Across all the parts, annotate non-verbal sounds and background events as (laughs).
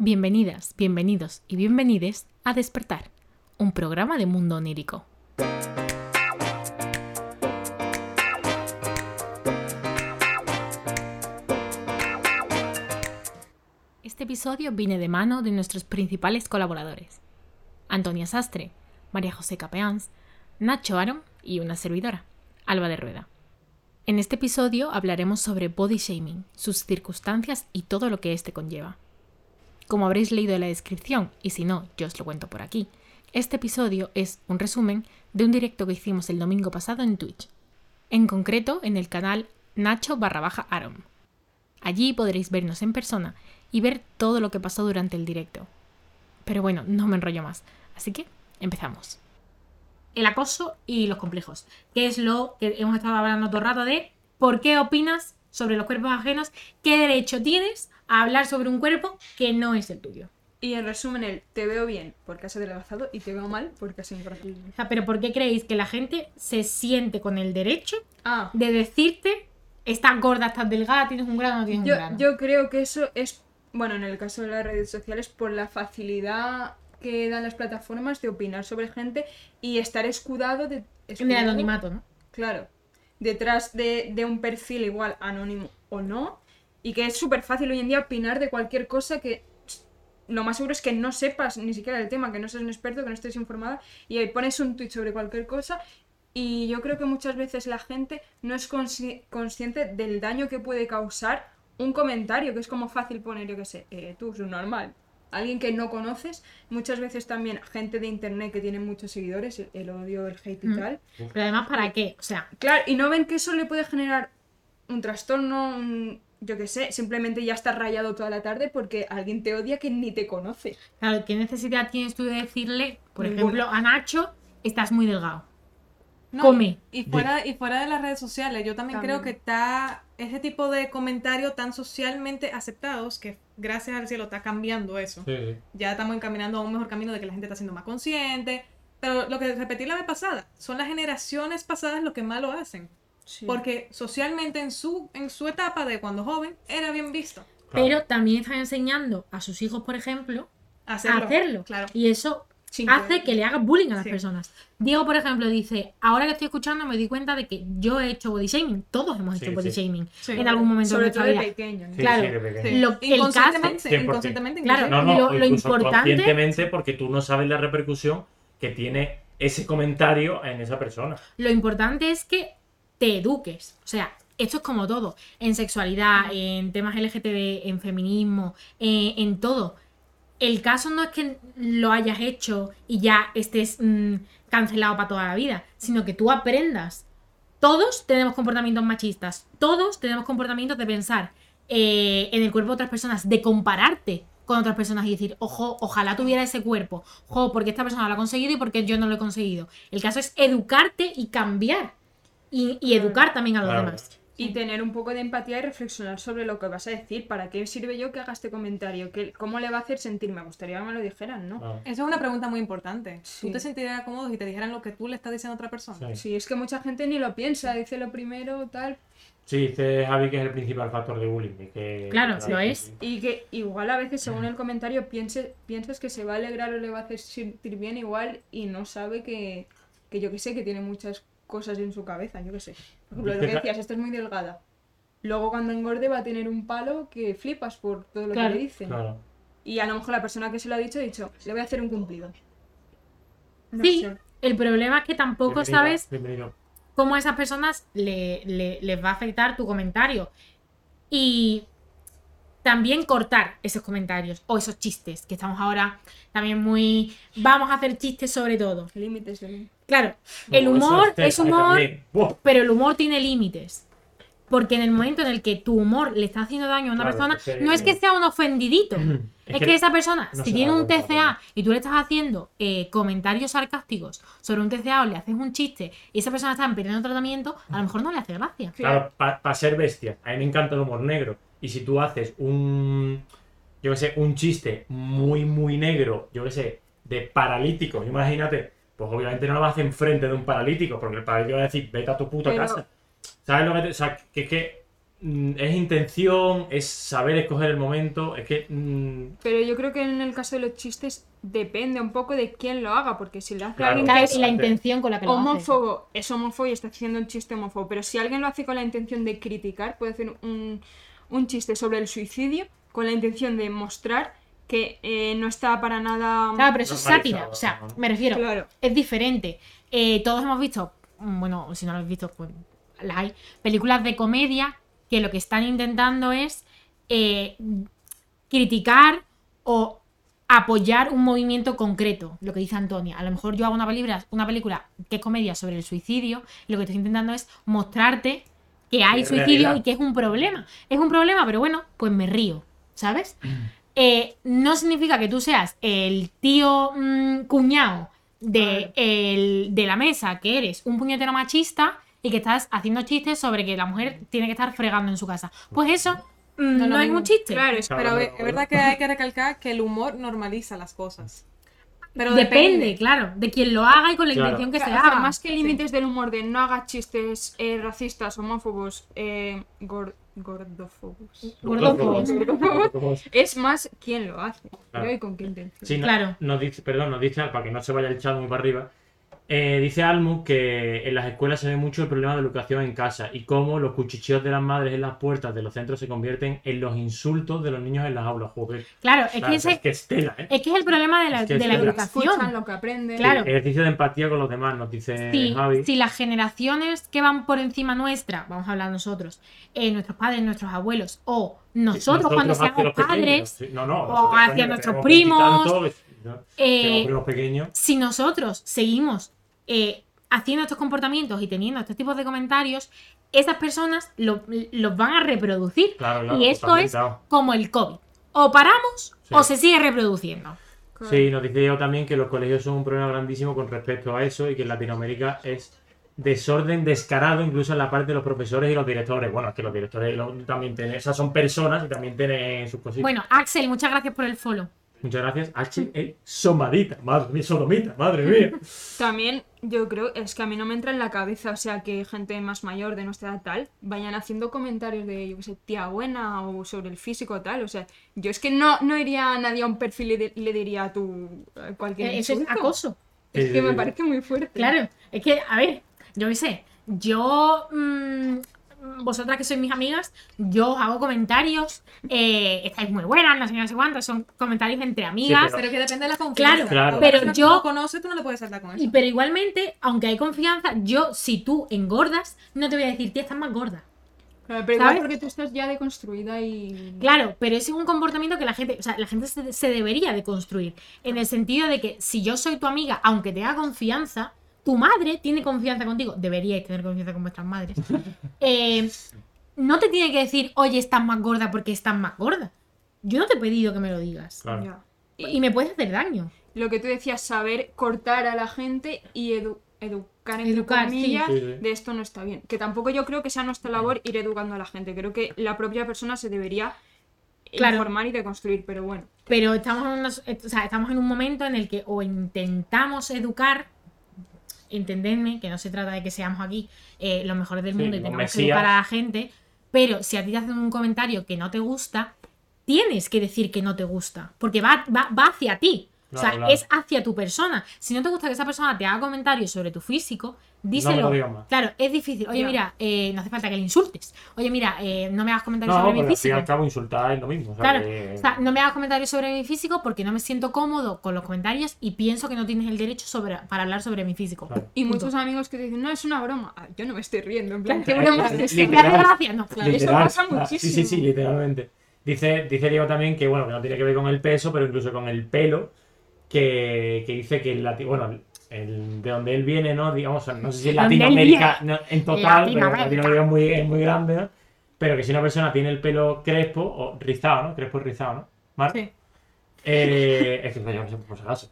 Bienvenidas, bienvenidos y bienvenides a Despertar, un programa de mundo onírico. Este episodio viene de mano de nuestros principales colaboradores: Antonia Sastre, María José Capeans, Nacho Aaron y una servidora, Alba de Rueda. En este episodio hablaremos sobre body shaming, sus circunstancias y todo lo que éste conlleva. Como habréis leído en la descripción, y si no, yo os lo cuento por aquí, este episodio es un resumen de un directo que hicimos el domingo pasado en Twitch, en concreto en el canal Nacho barra baja Aaron. Allí podréis vernos en persona y ver todo lo que pasó durante el directo. Pero bueno, no me enrollo más, así que empezamos. El acoso y los complejos, que es lo que hemos estado hablando todo el rato de por qué opinas sobre los cuerpos ajenos, qué derecho tienes a hablar sobre un cuerpo que no es el tuyo. Y en resumen, el te veo bien porque has adelgazado y te veo mal porque has engordado. Pero ¿por qué creéis que la gente se siente con el derecho Ah, de decirte estás gorda, estás delgada, tienes un grano, no tienes yo, un grano? yo creo que eso es, bueno, en el caso de las redes sociales, por la facilidad que dan las plataformas de opinar sobre gente y estar escudado de... En el anonimato, ¿no? Claro. Detrás de, de un perfil igual anónimo o no. Y que es súper fácil hoy en día opinar de cualquier cosa que lo más seguro es que no sepas ni siquiera el tema, que no seas un experto, que no estés informada. Y pones un tweet sobre cualquier cosa. Y yo creo que muchas veces la gente no es consci- consciente del daño que puede causar un comentario, que es como fácil poner, yo qué sé, eh, tú, normal. Alguien que no conoces, muchas veces también gente de internet que tiene muchos seguidores, el, el odio, el hate y Mm. tal, Pero además, ¿para qué? O sea, Claro, y no ven que eso le puede generar un trastorno, un- yo qué sé, simplemente ya estás rayado toda la tarde porque alguien te odia que ni te conoce. claro, ¿qué necesidad tienes tú de decirle, por Ninguna. ejemplo, a Nacho, estás muy delgado? No, Come. Y fuera, y fuera de las redes sociales, yo también, También. creo que está ese tipo de comentarios tan socialmente aceptados que gracias al cielo está cambiando eso. Sí. Ya estamos encaminando a un mejor camino de que la gente está siendo más consciente. Pero lo que repetí la vez pasada, son las generaciones pasadas los que más lo hacen. Porque socialmente en su, en su etapa de cuando joven era bien visto Claro. Pero también están enseñando a sus hijos, por ejemplo, hacerlo. a hacerlo. Claro. Y eso Sin hace que le haga bullying a las Sí. personas. Diego, por ejemplo, dice, ahora que estoy escuchando me di cuenta de que yo he hecho body shaming. Todos hemos Sí, hecho body sí. shaming Sí. en algún momento de Sobre nuestra todo de vida. pequeño. Claro. sí, de pequeño. Sí. Lo- el caso- inconscientemente, 100%. inconscientemente, Claro. No, no, Lo- importante- porque tú no sabes la repercusión que tiene ese comentario en esa persona. Lo importante es que te eduques. O sea, esto es como todo. En sexualidad, en temas LGTB, en feminismo, eh, en todo. El caso no es que lo hayas hecho y ya estés mm, cancelado para toda la vida, sino que tú aprendas. Todos tenemos comportamientos machistas. Todos tenemos comportamientos de pensar eh, en el cuerpo de otras personas, de compararte con otras personas y decir, ojo, ojalá tuviera ese cuerpo. Ojo, porque esta persona lo ha conseguido y porque yo no lo he conseguido. El caso es educarte y cambiar. Y, y educar también a los Claro. demás. Y tener un poco de empatía y reflexionar sobre lo que vas a decir. ¿Para qué sirve yo que haga este comentario? ¿Qué- ¿Cómo le va a hacer sentir? Me gustaría que me lo dijeran, ¿no? Claro. Eso es una pregunta muy importante. Sí. ¿Tú te sentirías cómodo si te dijeran lo que tú le estás diciendo a otra persona? Sí. Sí, es que mucha gente ni lo piensa, dice lo primero, tal. Sí, dice Javi que es el principal factor de bullying. y que, Claro, lo es. Y que igual a veces, según el comentario, piense, piensas que se va a alegrar o le va a hacer sentir bien igual y no sabe que, que yo que sé, que tiene muchas cosas en su cabeza, yo que sé. Por ejemplo, lo que decías, esta es muy delgada. Luego cuando engorde va a tener un palo que flipas por todo lo Claro. que le dicen. Claro. Y a lo mejor la persona que se lo ha dicho ha dicho, le voy a hacer un cumplido. No Sí, sé. el problema es que tampoco Bienvenido, sabes bienvenido. cómo a esas personas le- le- les va a afectar tu comentario. Y también cortar esos comentarios o esos chistes, que estamos ahora también muy... Vamos a hacer chistes sobre todo. Límites de... Claro, el No, humor es humor, pero el humor tiene límites. Porque en el momento en el que tu humor le está haciendo daño a una Claro, persona, es que- no es que sea un ofendidito. Es Es que que esa persona, no si tiene un cuenta, TCA y tú le estás haciendo eh, comentarios sarcásticos sobre un TCA o le haces un chiste y esa persona está en pleno tratamiento, a lo mejor no le hace gracia. Claro, para ser bestia. A mí me encanta el humor negro. Y si tú haces un. Yo qué sé, un chiste muy, muy negro, yo qué sé, de paralíticos, imagínate, pues obviamente no lo vas a hacer enfrente de un paralítico, porque el paralítico va a decir, vete a tu puta Pero- casa. ¿Sabes lo que te.? O sea, que es que mm, es intención, es saber escoger el momento, es que... mm, Pero yo creo que en el caso de los chistes depende un poco de quién lo haga, porque si lo hace Claro. alguien que es la intención con la que lo hace. homófobo, es homófobo y está haciendo un chiste homófobo. Pero si alguien lo hace con la intención de criticar, puede hacer un, un chiste sobre el suicidio con la intención de mostrar que eh, no está para nada... Claro, pero eso es sátira. O sea, me refiero, Claro. es diferente. Eh, todos hemos visto, mm, bueno, si no lo habéis visto, pues las hay, películas de comedia que lo que están intentando es eh, criticar o apoyar un movimiento concreto, lo que dice Antonia. A lo mejor yo hago una película, una película que es comedia sobre el suicidio y lo que estoy intentando es mostrarte que hay suicidio realidad. y que es un problema. Es un problema, pero bueno, pues me río, ¿sabes? Eh, no significa que tú seas el tío mm, cuñado de, el- de la mesa, que eres un puñetero machista y que estás haciendo chistes sobre que la mujer tiene que estar fregando en su casa. Pues eso mm, No no, es un chiste. Claro, Pero no, es no, verdad no. que hay que recalcar que el humor normaliza las cosas. Pero depende, claro, de quien lo haga y con la Claro. intención que se haga. más que límites del humor de no haga chistes eh, racistas, homófobos, eh, gordófobos. Gordófobos. Gordófobos. Es más quién lo hace Claro. ¿no? y con qué intención. Sí, no- Claro. Nos dice, perdón, nos dice, para que no se vaya el chat muy para arriba, eh, dice Almu que en las escuelas se ve mucho el problema de la educación en casa y cómo los cuchicheos de las madres en las puertas de los centros se convierten en los insultos de los niños en las aulas. Joder. Claro, es Claro, que ese es que es tela, ¿eh? es que es el problema de la, Es que de la educación. lo que aprenden. Claro. Ejercicio de empatía con los demás, nos dice Si, Javi. si las generaciones que van por encima nuestra, vamos a hablar nosotros, eh, nuestros padres, nuestros abuelos, o nosotros, cuando seamos pequeños, padres, sí. No, no, o hacia nuestros primos, eh, Tenemos primos pequeños. si nosotros seguimos eh, haciendo estos comportamientos y teniendo estos tipos de comentarios, esas personas lo- los van a reproducir. Claro, claro, y esto es claro. como el COVID. O paramos Sí. o se sigue reproduciendo. Sí, nos dice Diego también que los colegios son un problema grandísimo con respecto a eso y que en Latinoamérica es desorden descarado incluso en la parte de los profesores y los directores. Bueno, es que los directores lo- también tienen, esas son personas y también tienen sus cositas. Bueno, Axel, muchas gracias por el follow. Muchas gracias. H. E. Somadita. Madre mía, sodomita. Madre mía. También yo creo, es que a mí no me entra en la cabeza, o sea, que gente más mayor de nuestra edad tal vayan haciendo comentarios de, yo qué sé, tía buena o sobre el físico tal. O sea, yo es que no, no iría a nadie a un perfil y de- le diría a tu a cualquier Eh, Eso es insulto. acoso. Es que me sí. parece muy fuerte. Claro, es que, a ver, yo qué sé, yo, mm, vosotras que sois mis amigas, yo os hago comentarios, eh, estáis muy buenas, no sé no sé cuántos, son comentarios entre amigas, pero- Pero que depende de la confianza. Claro, Claro. Pero que yo- no conoce, tú no le puedes saltar con eso. y, pero igualmente, aunque hay confianza, yo, si tú engordas, no te voy a decir, tía, estás más gorda. Claro, pero porque tú estás ya deconstruida y... Claro, pero ese es un comportamiento que la gente, o sea, la gente se, se debería de construir. En el sentido de que si yo soy tu amiga, aunque te haga confianza, tu madre tiene confianza contigo. Deberíais tener confianza con vuestras madres. (laughs) Eh, no te tiene que decir, oye, estás más gorda porque estás más gorda. Yo no te he pedido que me lo digas. Claro. Y y me puedes hacer daño. Lo que tú decías, saber cortar a la gente y edu- educar, entre Educar, comillas, Sí, de esto no está bien. Que tampoco yo creo que sea nuestra labor ir educando a la gente. Creo que la propia persona se debería Claro. informar y deconstruir, pero bueno. Pero estamos en, unos- eh, o sea, estamos en un momento en el que o intentamos educar, entendedme que no se trata de que seamos aquí eh, los mejores del Sí, mundo y los tengamos que mesías. educar a la gente, pero si a ti te hacen un comentario que no te gusta, tienes que decir que no te gusta, porque va, va, va hacia ti. O sea, Claro, es hacia tu persona. Si no te gusta que esa persona te haga comentarios sobre tu físico, díselo. lo digas más. Claro, es difícil. Oye, mira, eh, no hace falta que le insultes. Oye, mira, eh, no me hagas comentarios No, sobre mi pero al fin y físico. al cabo insultar es lo mismo. o sea Claro, que- o sea, no me hagas comentarios sobre mi físico porque no me siento cómodo con los comentarios y pienso que no tienes el derecho sobre, para hablar sobre mi físico. Claro. Y Punto. muchos amigos que te dicen, no, es una broma. Ah, yo no me estoy riendo, en plan. ¿qué broma es. No, claro. Eso pasa Ah, Sí, sí, sí, muchísimo. literalmente. Dice, dice Diego también que, bueno, que no tiene que ver con el peso, pero incluso con el pelo, que, que dice que el lati- bueno, el- de donde él viene, ¿no? Digamos, no sé si es Latinoamérica no, en total, pero Latinoamérica. Es muy, es muy grande, ¿no? Pero que si una persona tiene el pelo crespo, o rizado, ¿no? Crespo y rizado, ¿no? Marc? Sí. Eh, es que yo no sé por si acaso.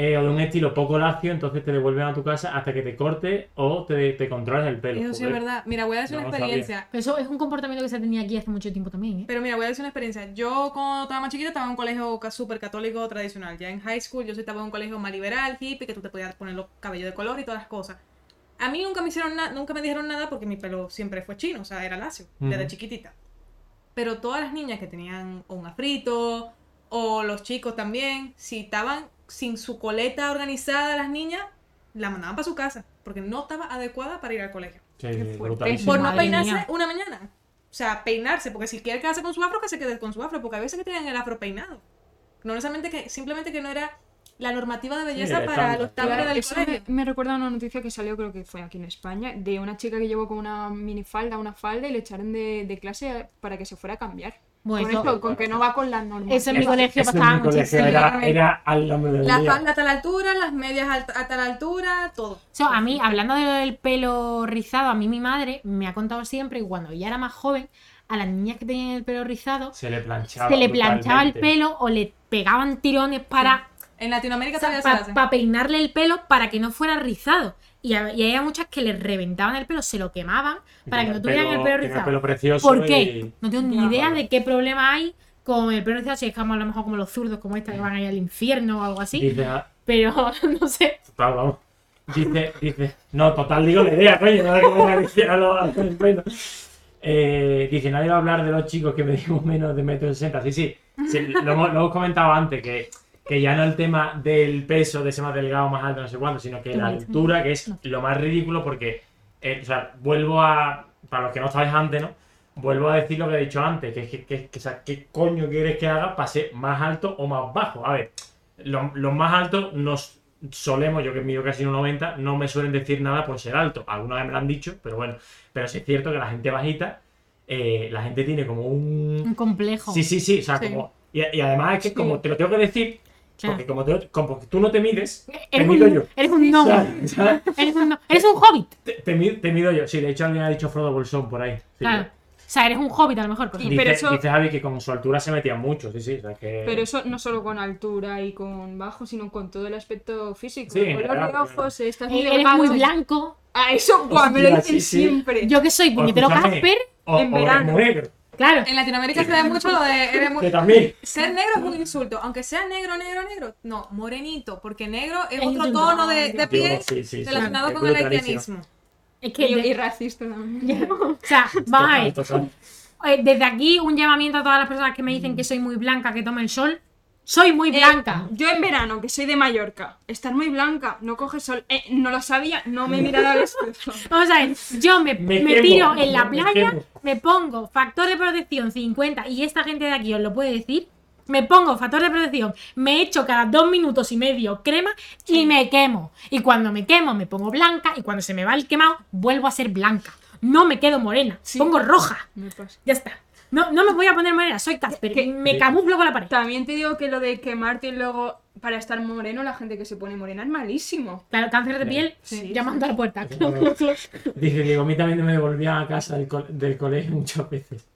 Eh, o de un estilo poco lacio, entonces te devuelven a tu casa hasta que te corte o te, te controles el pelo. Eso sí es verdad. Mira, voy a decir No una experiencia. Pero eso es un comportamiento que se tenía aquí hace mucho tiempo también, ¿eh? Pero mira, voy a decir una experiencia. Yo cuando estaba más chiquita estaba en un colegio súper católico tradicional. Ya en high school yo estaba en un colegio más liberal, hippie, que tú te podías poner los cabellos de color y todas las cosas. A mí nunca me hicieron nada, nunca me dijeron nada porque mi pelo siempre fue chino, o sea, era lacio, desde chiquitita. Pero todas las niñas que tenían un afrito, o los chicos también, si estaban sin su coleta organizada, las niñas, la mandaban para su casa, porque no estaba adecuada para ir al colegio. Por no peinarse una mañana. O sea, peinarse, porque si quiere quedarse con su afro, que se quede con su afro, porque a veces que tienen el afro peinado. No necesariamente que, simplemente que no era la normativa de belleza el para los estándares Claro, del eso me, colegio. me recuerda a una noticia que salió, creo que fue aquí en España, de una chica que llevó con una minifalda, una falda y le echaron de, de clase para que se fuera a cambiar. Bueno, con esto, con que no va con las normas. Eso en mi colegio pasaba mi colegio muchísimo. era, era al nombre del La día. falda a tal altura, las medias a tal altura, todo. So, a mí, hablando del pelo rizado, a mí mi madre me ha contado siempre que cuando ella era más joven, a las niñas que tenían el pelo rizado, Se le planchaba. se le planchaba el pelo o le pegaban tirones para, En Latinoamérica o sea, todavía se pa- hace. pa peinarle el pelo para que no fuera rizado. Y, a- y había muchas que les reventaban el pelo, se lo quemaban para que no tuvieran el pelo rizado. pelo precioso. ¿Por qué? y- No tengo ni Ya, idea de qué problema hay con el pelo rizado, si es como a lo mejor como los zurdos, como esta que van ahí al infierno o algo así. Dice, ah, Pero (laughs) no sé. total, vamos. Dice, dice, no, total, digo la idea, coño, que me decía a los- a los pelos. Eh, dice, nadie va a hablar de los chicos que medimos menos de metro sesenta. Sí, sí, sí, lo, hemos, lo hemos comentado antes, que, que ya no el tema del peso, de ser más delgado, más alto, no sé cuánto, sino que la altura, que es lo más ridículo, porque, eh, o sea, vuelvo a, para los que no estabais antes, ¿no? Vuelvo a decir lo que he dicho antes, que es que, que- que, o sea, ¿qué coño quieres que haga para ser más alto o más bajo? A ver, lo- los más altos nos solemos, yo que mido casi 1,90, no me suelen decir nada por ser alto. Alguna vez me lo han dicho, pero bueno. Pero sí es cierto que la gente bajita, eh, la gente tiene como un... Un complejo. Sí, sí, sí, o sea, Sí. como... Y, y además es que como te lo tengo que decir, Claro. porque como, te- como tú no te mides, te Eres mido un, yo. eres un. (laughs) ¿Sabes? Eres un, no. Eres un hobbit. Te, te mi- te mido yo. Sí, de hecho alguien ha dicho Frodo Bolsón por ahí. Sí, Claro. O sea, eres un hobbit a lo mejor. Y-. Dice, pero eso- dice Javi que con su altura se metía mucho, sí, sí. O sea, que... Pero eso no solo con altura y con bajo, sino con todo el aspecto físico. Sí, el color claro, de ojos, estás muy Eh, Eres delgado. muy blanco. A eso, buah, me lo dicen sí, sí. siempre. Yo que soy puñetero. Casper. en o eres verano. muy negro, Claro. En Latinoamérica se ve mucho lo de eres muy- que también. Ser negro es un insulto, aunque sea negro, negro, negro. No, morenito, porque negro es Es otro tono de, de piel sí, sí, sí. relacionado con el haitianismo. Es que. Y, de- y racista también. (laughs) o sea, vamos a ver. Eh, Desde aquí, un llamamiento a todas las personas que me dicen que soy muy blanca, que tome el sol. Soy muy blanca. Eh, yo en verano, que soy de Mallorca, estar muy blanca, no coge sol. Eh, no lo sabía, no me he mirado al espejo. (laughs) Vamos a ver, yo me, Me me quemo, tiro en la playa, me pongo factor de protección 50 y esta gente de aquí os lo puede decir. Me pongo factor de protección, me echo cada dos minutos y medio crema y me quemo. Y cuando me quemo me pongo blanca y cuando se me va el quemado vuelvo a ser blanca. No me quedo morena, Sí. pongo roja. Ya está. No, no me voy a poner morena, soy Casper. ¿Qué? Me camuflo con la pared. También te digo que lo de quemarte y luego para estar moreno, la gente que se pone morena es malísimo. Claro, cáncer de piel, Sí. llamando a la puerta. Dice, digo, a mí también me devolvían a casa del, co- del colegio muchas veces.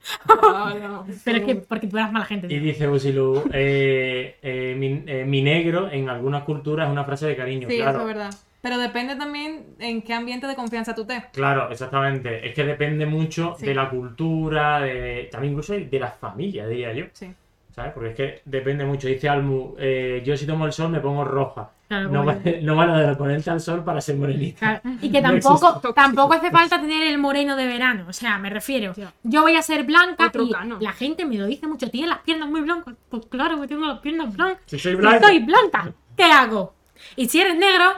Pero es que porque tú eras mala gente. Y dice Usilu, eh, eh, mi, eh, mi negro en algunas culturas es una frase de cariño. Sí, claro, eso es verdad. Pero depende también en qué ambiente de confianza tú estés. Claro, exactamente. Es que depende mucho Sí. de la cultura, de, también incluso de, la familia, diría yo. Sí. ¿Sabes? Porque es que depende mucho. Dice Almu, eh, yo si tomo el sol me pongo roja. Claro, No, vale, no vale de ponerte al sol para ser morenita. Claro, (laughs) Y que tampoco, tampoco hace falta tener el moreno de verano. O sea, me refiero. Yo voy a ser blanca Otro y cano. la gente me lo dice mucho. Tienes las piernas muy blancas. Pues claro que tengo las piernas blancas. Si soy blanca. Soy blanca. ¿Qué hago? Y si eres negro,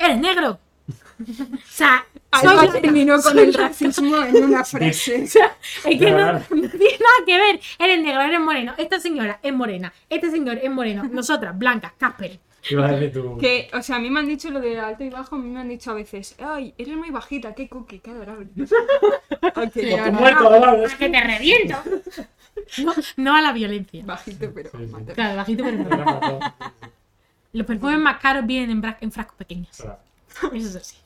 eres negro. O sea, Alba terminó con el racismo en una frase. O sea, es que no, no tiene nada que ver. Eres negro, eres moreno. Esta señora es morena. Este señor es moreno. Nosotras, blancas, Casper. Ibas a decir tú. Que, o sea, a mí me han dicho lo de alto y bajo, a mí me han dicho a veces, ay, eres muy bajita, qué cookie, qué adorable. (laughs) Ok, tú ahora, muerto, ¿verdad? ¡A que te reviento! No, no a la violencia. Bajito, pero Sí, sí. mate. Claro, bajito pero no. Los perfumes más caros vienen en, frascos pequeños. Claro. (laughs) Eso es así.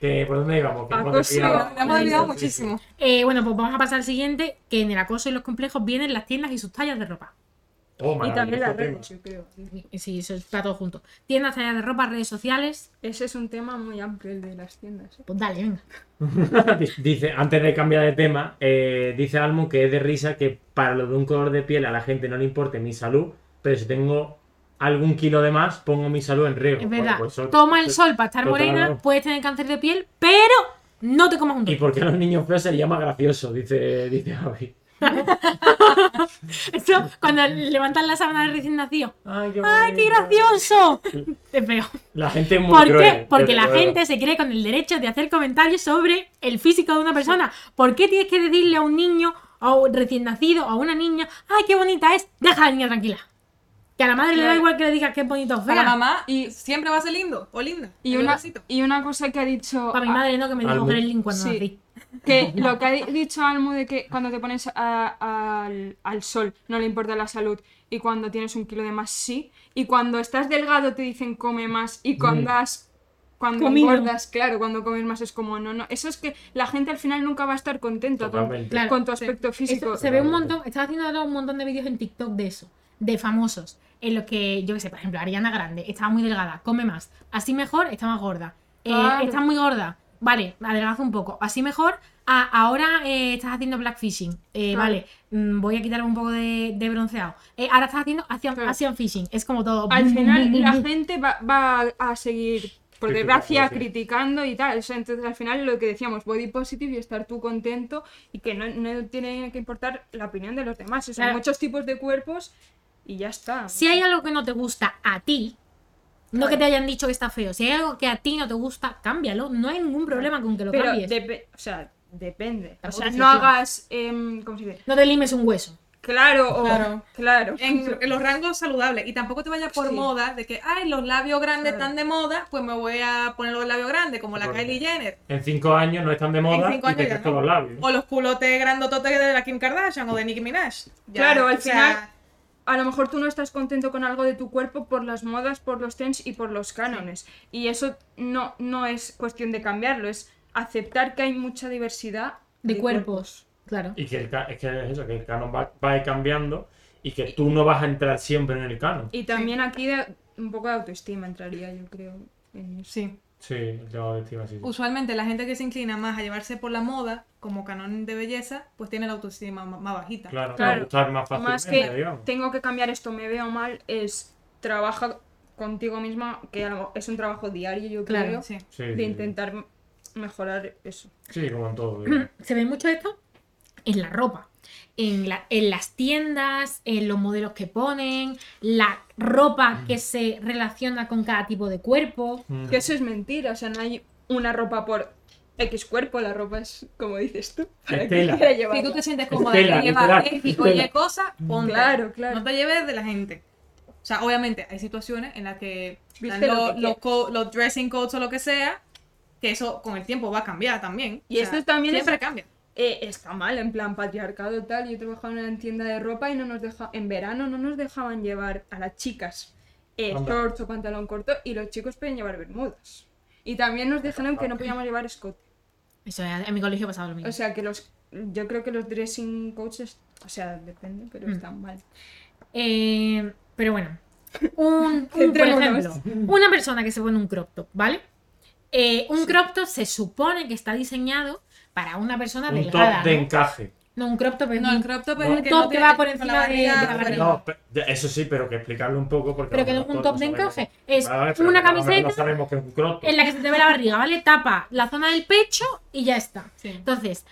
Que, ¿Por dónde íbamos? Hemos sí, desviado. Lo hemos olvidado muchísimo. Eh, bueno, pues vamos a pasar al siguiente, que en el acoso y los complejos vienen las tiendas y sus tallas de ropa. Oh, Y también las redes, yo creo. Sí, eso está todo junto. Tiendas, tallas de ropa, redes sociales. Ese es un tema muy amplio, el de las tiendas. ¿eh? Pues dale, venga. (laughs) Dice, antes de cambiar de tema, eh, dice Almu que es de risa que para lo de un color de piel a la gente no le importe mi salud, pero si tengo algún kilo de más, pongo mi salud en riesgo. Es Bueno, verdad. pues Toma el sol para estar morena, puedes tener cáncer de piel, pero no te comas un ¿Y dulce. por qué a los niños feos se les llama gracioso? Dice, dice Javi. (laughs) Eso, cuando levantan la sábana del recién nacido. ¡Ay, qué, ¡Ay, qué gracioso! (laughs) Es feo. La gente es muy ¿Por cruel. qué? Porque la gente se cree con el derecho de hacer comentarios sobre el físico de una persona. ¿Por qué tienes que decirle a un niño, a un recién nacido, a una niña, ¡ay, qué bonita es! Deja a la niña tranquila. Que a la madre le da igual que le digas que es bonito o fea. mamá y siempre va a ser lindo o linda. Y una, y una cosa que ha dicho. Para mi madre no, que me dijo. Gremlin cuando Sí. nací. Que lo que ha di- dicho Almu de que cuando te pones a- al, al sol no le importa la salud y cuando tienes un kilo de más sí y cuando estás delgado te dicen come más y cuando Mm. has cuando engordas, claro, cuando comes más es como no, no. Eso es que la gente al final nunca va a estar contenta con, Totalmente. Claro. con tu aspecto físico. Esto se ve un montón, estaba haciendo ahora un montón de vídeos en TikTok de eso, de famosos, en los que, yo qué sé, por ejemplo, Ariana Grande estaba muy delgada, come más, así mejor, está más gorda, Eh, Claro. está muy gorda, vale, adelgaza un poco, así mejor, ah, ahora eh, estás haciendo blackfishing, eh, Claro. vale, mm, voy a quitarme un poco de, de bronceado, Eh, ahora estás haciendo Asian, Claro. Asian fishing, es como todo... al bum, final bum, la gente va, va a seguir por desgracia sí. criticando y tal. O sea, entonces al final lo que decíamos, body positive y estar tú contento y que no, no tiene que importar la opinión de los demás. O sea, Claro. muchos tipos de cuerpos y ya está. Si hay algo que no te gusta a ti, no que te hayan dicho que está feo, si hay algo que a ti no te gusta, cámbialo, no hay ningún problema con que lo Pero cambies. o sea, depende. O sea, no hagas em, ¿cómo se dice? No te limes un hueso. Claro, o Claro. claro. En, en los rangos saludables. Y tampoco te vayas por Sí. moda de que, ay, los labios grandes Claro. están de moda, pues me voy a poner los labios grandes, como la Kylie Jenner. En cinco años no están de moda cinco y años te ya crees no. los labios. O los culotes grandototes de la Kim Kardashian o de Nicki Minaj. Ya, Claro, al o sea, final- A lo mejor tú no estás contento con algo de tu cuerpo por las modas, por los trends y por los cánones. Y eso no, no es cuestión de cambiarlo, es aceptar que hay mucha diversidad De cuerpos. Claro. Y que el, ca- es que es eso, que el canon va, va a ir cambiando y que tú no vas a entrar siempre en el canon. Y también aquí de- un poco de autoestima entraría, yo creo. en eso. Sí. Sí, el tema de estima, sí. sí. Usualmente la gente que se inclina más a llevarse por la moda como canon de belleza, pues tiene la autoestima ma- más bajita. Claro, Claro. gustar más fácilmente, Más que digamos. tengo que cambiar esto, me veo mal, es trabaja contigo misma, que es un trabajo diario, yo Claro, creo. Sí, de sí, intentar mejorar eso. Sí, Sí, como en todo. digamos. Se ve mucho esto en la ropa. En, la- en las tiendas, en los modelos que ponen, la ropa que se relaciona con cada tipo de cuerpo. Mm. Que eso es mentira, o sea, no hay una ropa por X cuerpo, la ropa es como dices tú, para que quiera Si tú te sientes Es cómoda de llevar X o Y cosas, ponte. Claro, claro. No te lleves de la gente. O sea, obviamente hay situaciones en las que lo los, que los quieres. co- los dressing codes o lo que sea, que eso con el tiempo va a cambiar también. Y esto también es- siempre cambia. Eh, está mal, en plan patriarcado tal. Yo trabajaba en una tienda de ropa y no nos deja, en verano no nos dejaban llevar a las chicas eh, shorts o pantalón corto y los chicos podían llevar bermudas. Y también nos dijeron que no podíamos llevar escote. Eso en mi colegio pasaba lo mismo. O sea que los, yo creo que los dressing coaches, o sea, depende, pero Mm. están mal. Eh, pero bueno, (laughs) un, un- por ejemplo, una persona que se pone un crop top, ¿vale? Eh, un crop top se supone que está diseñado para una persona Un delgada. top de ¿no? encaje. No, un crop top es No, un- el crop top No. es el que Top no que tiene- va por encima de- barriga de la barriga. No, eso sí, pero que explicarlo un poco porque Pero que es un top de encaje, es Vale, una que camiseta No sabemos que es un crop top. en la que se te ve la barriga, ¿vale? Tapa la zona del pecho y ya está. Sí. Entonces,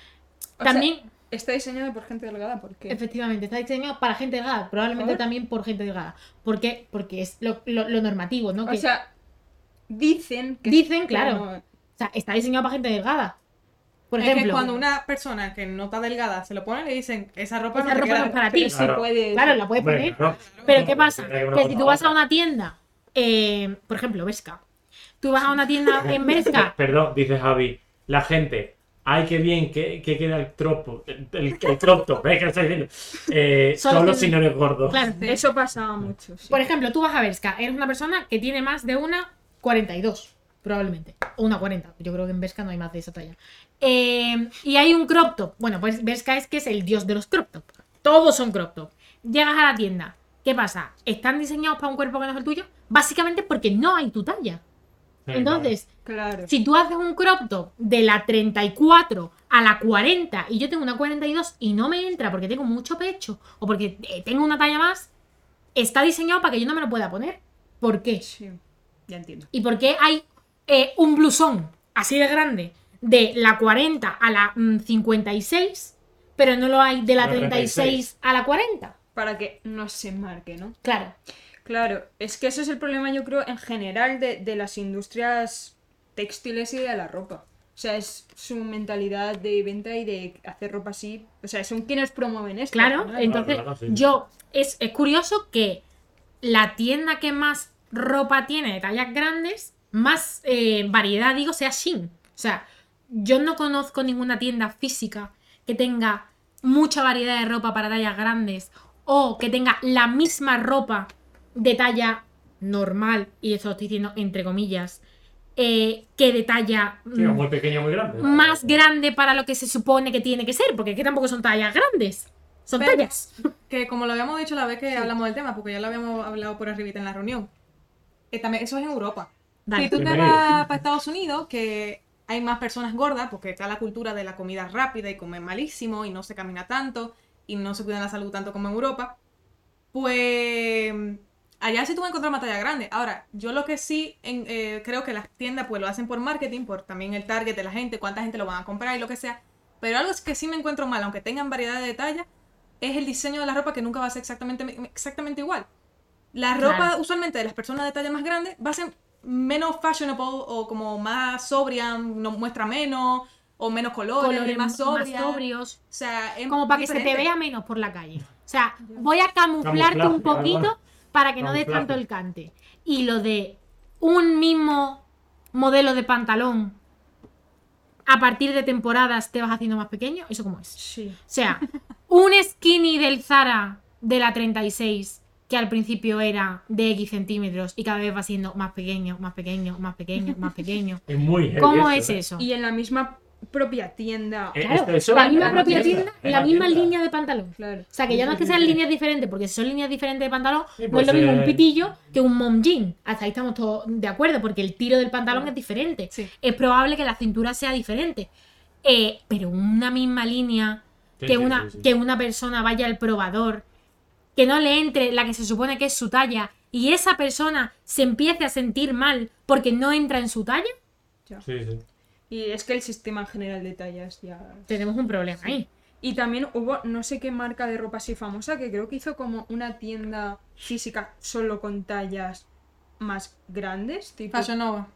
O sea, también, Está diseñado por gente delgada porque efectivamente, está diseñado para gente delgada, probablemente ¿Por? también por gente delgada. ¿Por qué? Porque es lo, lo- lo normativo, ¿no? O Que- sea, dicen que Dicen, claro. no- O sea, está diseñado para gente delgada. Por es ejemplo, que cuando una persona que no está delgada se lo pone, le dicen, esa ropa esa no ropa queda". no es para ti. sí Claro. puede. Claro, la puedes poner. Pero ¿qué pasa? que si tú vas a una tienda, eh, por ejemplo, Vesca, tú vas a una tienda (laughs) en Vesca, Perdón, dice Javi. La gente, ay, qué bien, que, que queda el tropo. El, el, el crop top, (laughs) ¿ves que lo estoy diciendo? Eh, Solo solo que- si no eres gordo. claro. Eso pasaba mucho. sí. Por ejemplo, tú vas a Vesca, eres una persona que tiene más de una 42, probablemente. O una 40. Yo creo que en Vesca no hay más de esa talla. Eh, y hay un crop top. Bueno, pues Vesca es que es el dios de los crop top. Todos son crop top. Llegas a la tienda. ¿Qué pasa? ¿Están diseñados para un cuerpo que no es el tuyo? Básicamente porque no hay tu talla. Sí, Entonces, Claro. si tú haces un crop top de la 34 a la 40 y yo tengo una 42 y no me entra porque tengo mucho pecho o porque eh, tengo una talla más, está diseñado para que yo no me lo pueda poner. ¿Por qué? Sí, ya entiendo. ¿Y por qué hay eh, un blusón así de grande de la 40 a la mm, 56, pero no lo hay de la La 36 36. a la 40? Para que no se marque, ¿no? Claro. Claro, es que ese es el problema, yo creo, en general de, de las industrias textiles y de la ropa. O sea, es su mentalidad de venta y de hacer ropa así. O sea, son quienes promueven esto. Claro, final. entonces claro, sí. yo es, es curioso que la tienda que más ropa tiene de tallas grandes, más eh, variedad, digo, sea Shein. O sea, yo no conozco ninguna tienda física que tenga mucha variedad de ropa para tallas grandes o que tenga la misma ropa de talla normal, y eso lo estoy diciendo entre comillas, eh, que de talla Sí, mm, muy pequeño, muy grande. más grande para lo que se supone que tiene que ser, porque es que tampoco son tallas grandes, son Pero- tallas. Que como lo habíamos dicho la vez que hablamos del tema, porque ya lo habíamos hablado por arribita en la reunión, eh, también eso es en Europa. Dale. Si tú te vas para Estados Unidos, que hay más personas gordas, porque está la cultura de la comida rápida y comer malísimo y no se camina tanto y no se cuida la salud tanto como en Europa, pues allá sí tú vas a encontrar una talla grande. Ahora, yo lo que sí en- eh, creo que las tiendas pues lo hacen por marketing, por también el target de la gente, cuánta gente lo van a comprar y lo que sea. Pero algo que sí me encuentro mal, aunque tengan variedad de tallas, es el diseño de la ropa que nunca va a ser exactamente, exactamente igual. La ropa Claro. usualmente de las personas de talla más grande va a ser menos fashionable o como más sobria, no muestra menos o menos colores, colores más sobria. sobrios, O sea, es como para que se te vea menos por la calle. O sea, voy a camuflarte un poquito algo. para que no des Camuflaje. tanto el cante. Y lo de un mismo modelo de pantalón a partir de temporadas te vas haciendo más pequeño, ¿eso cómo es? Sí. O sea, un skinny del Zara de la 36 que al principio era de X centímetros y cada vez va siendo más pequeño, más pequeño, más pequeño, más pequeño. (laughs) Es muy ¿Cómo es ¿eh? eso? Y en la misma propia tienda. Eh, Claro, eso la en misma propia tienda, tienda, en la misma tienda. línea de pantalón. Claro. O sea, que ya no es que sean líneas diferentes, porque si son líneas diferentes de pantalón, Sí, no pues, es lo mismo eh, un pitillo que un mom jean. Hasta ahí estamos todos de acuerdo, porque el tiro del pantalón es diferente. Sí. Es probable que la cintura sea diferente. Eh, pero una misma línea, Sí, que, sí, una, sí, sí. que una persona vaya al probador, que no le entre la que se supone que es su talla, y esa persona se empiece a sentir mal porque no entra en su talla, Sí, sí. Y es que el sistema general de tallas ya. tenemos un problema ahí. Y también hubo no sé qué marca de ropa así famosa que creo que hizo como una tienda física solo con tallas más grandes. Tipo, Fashion Nova.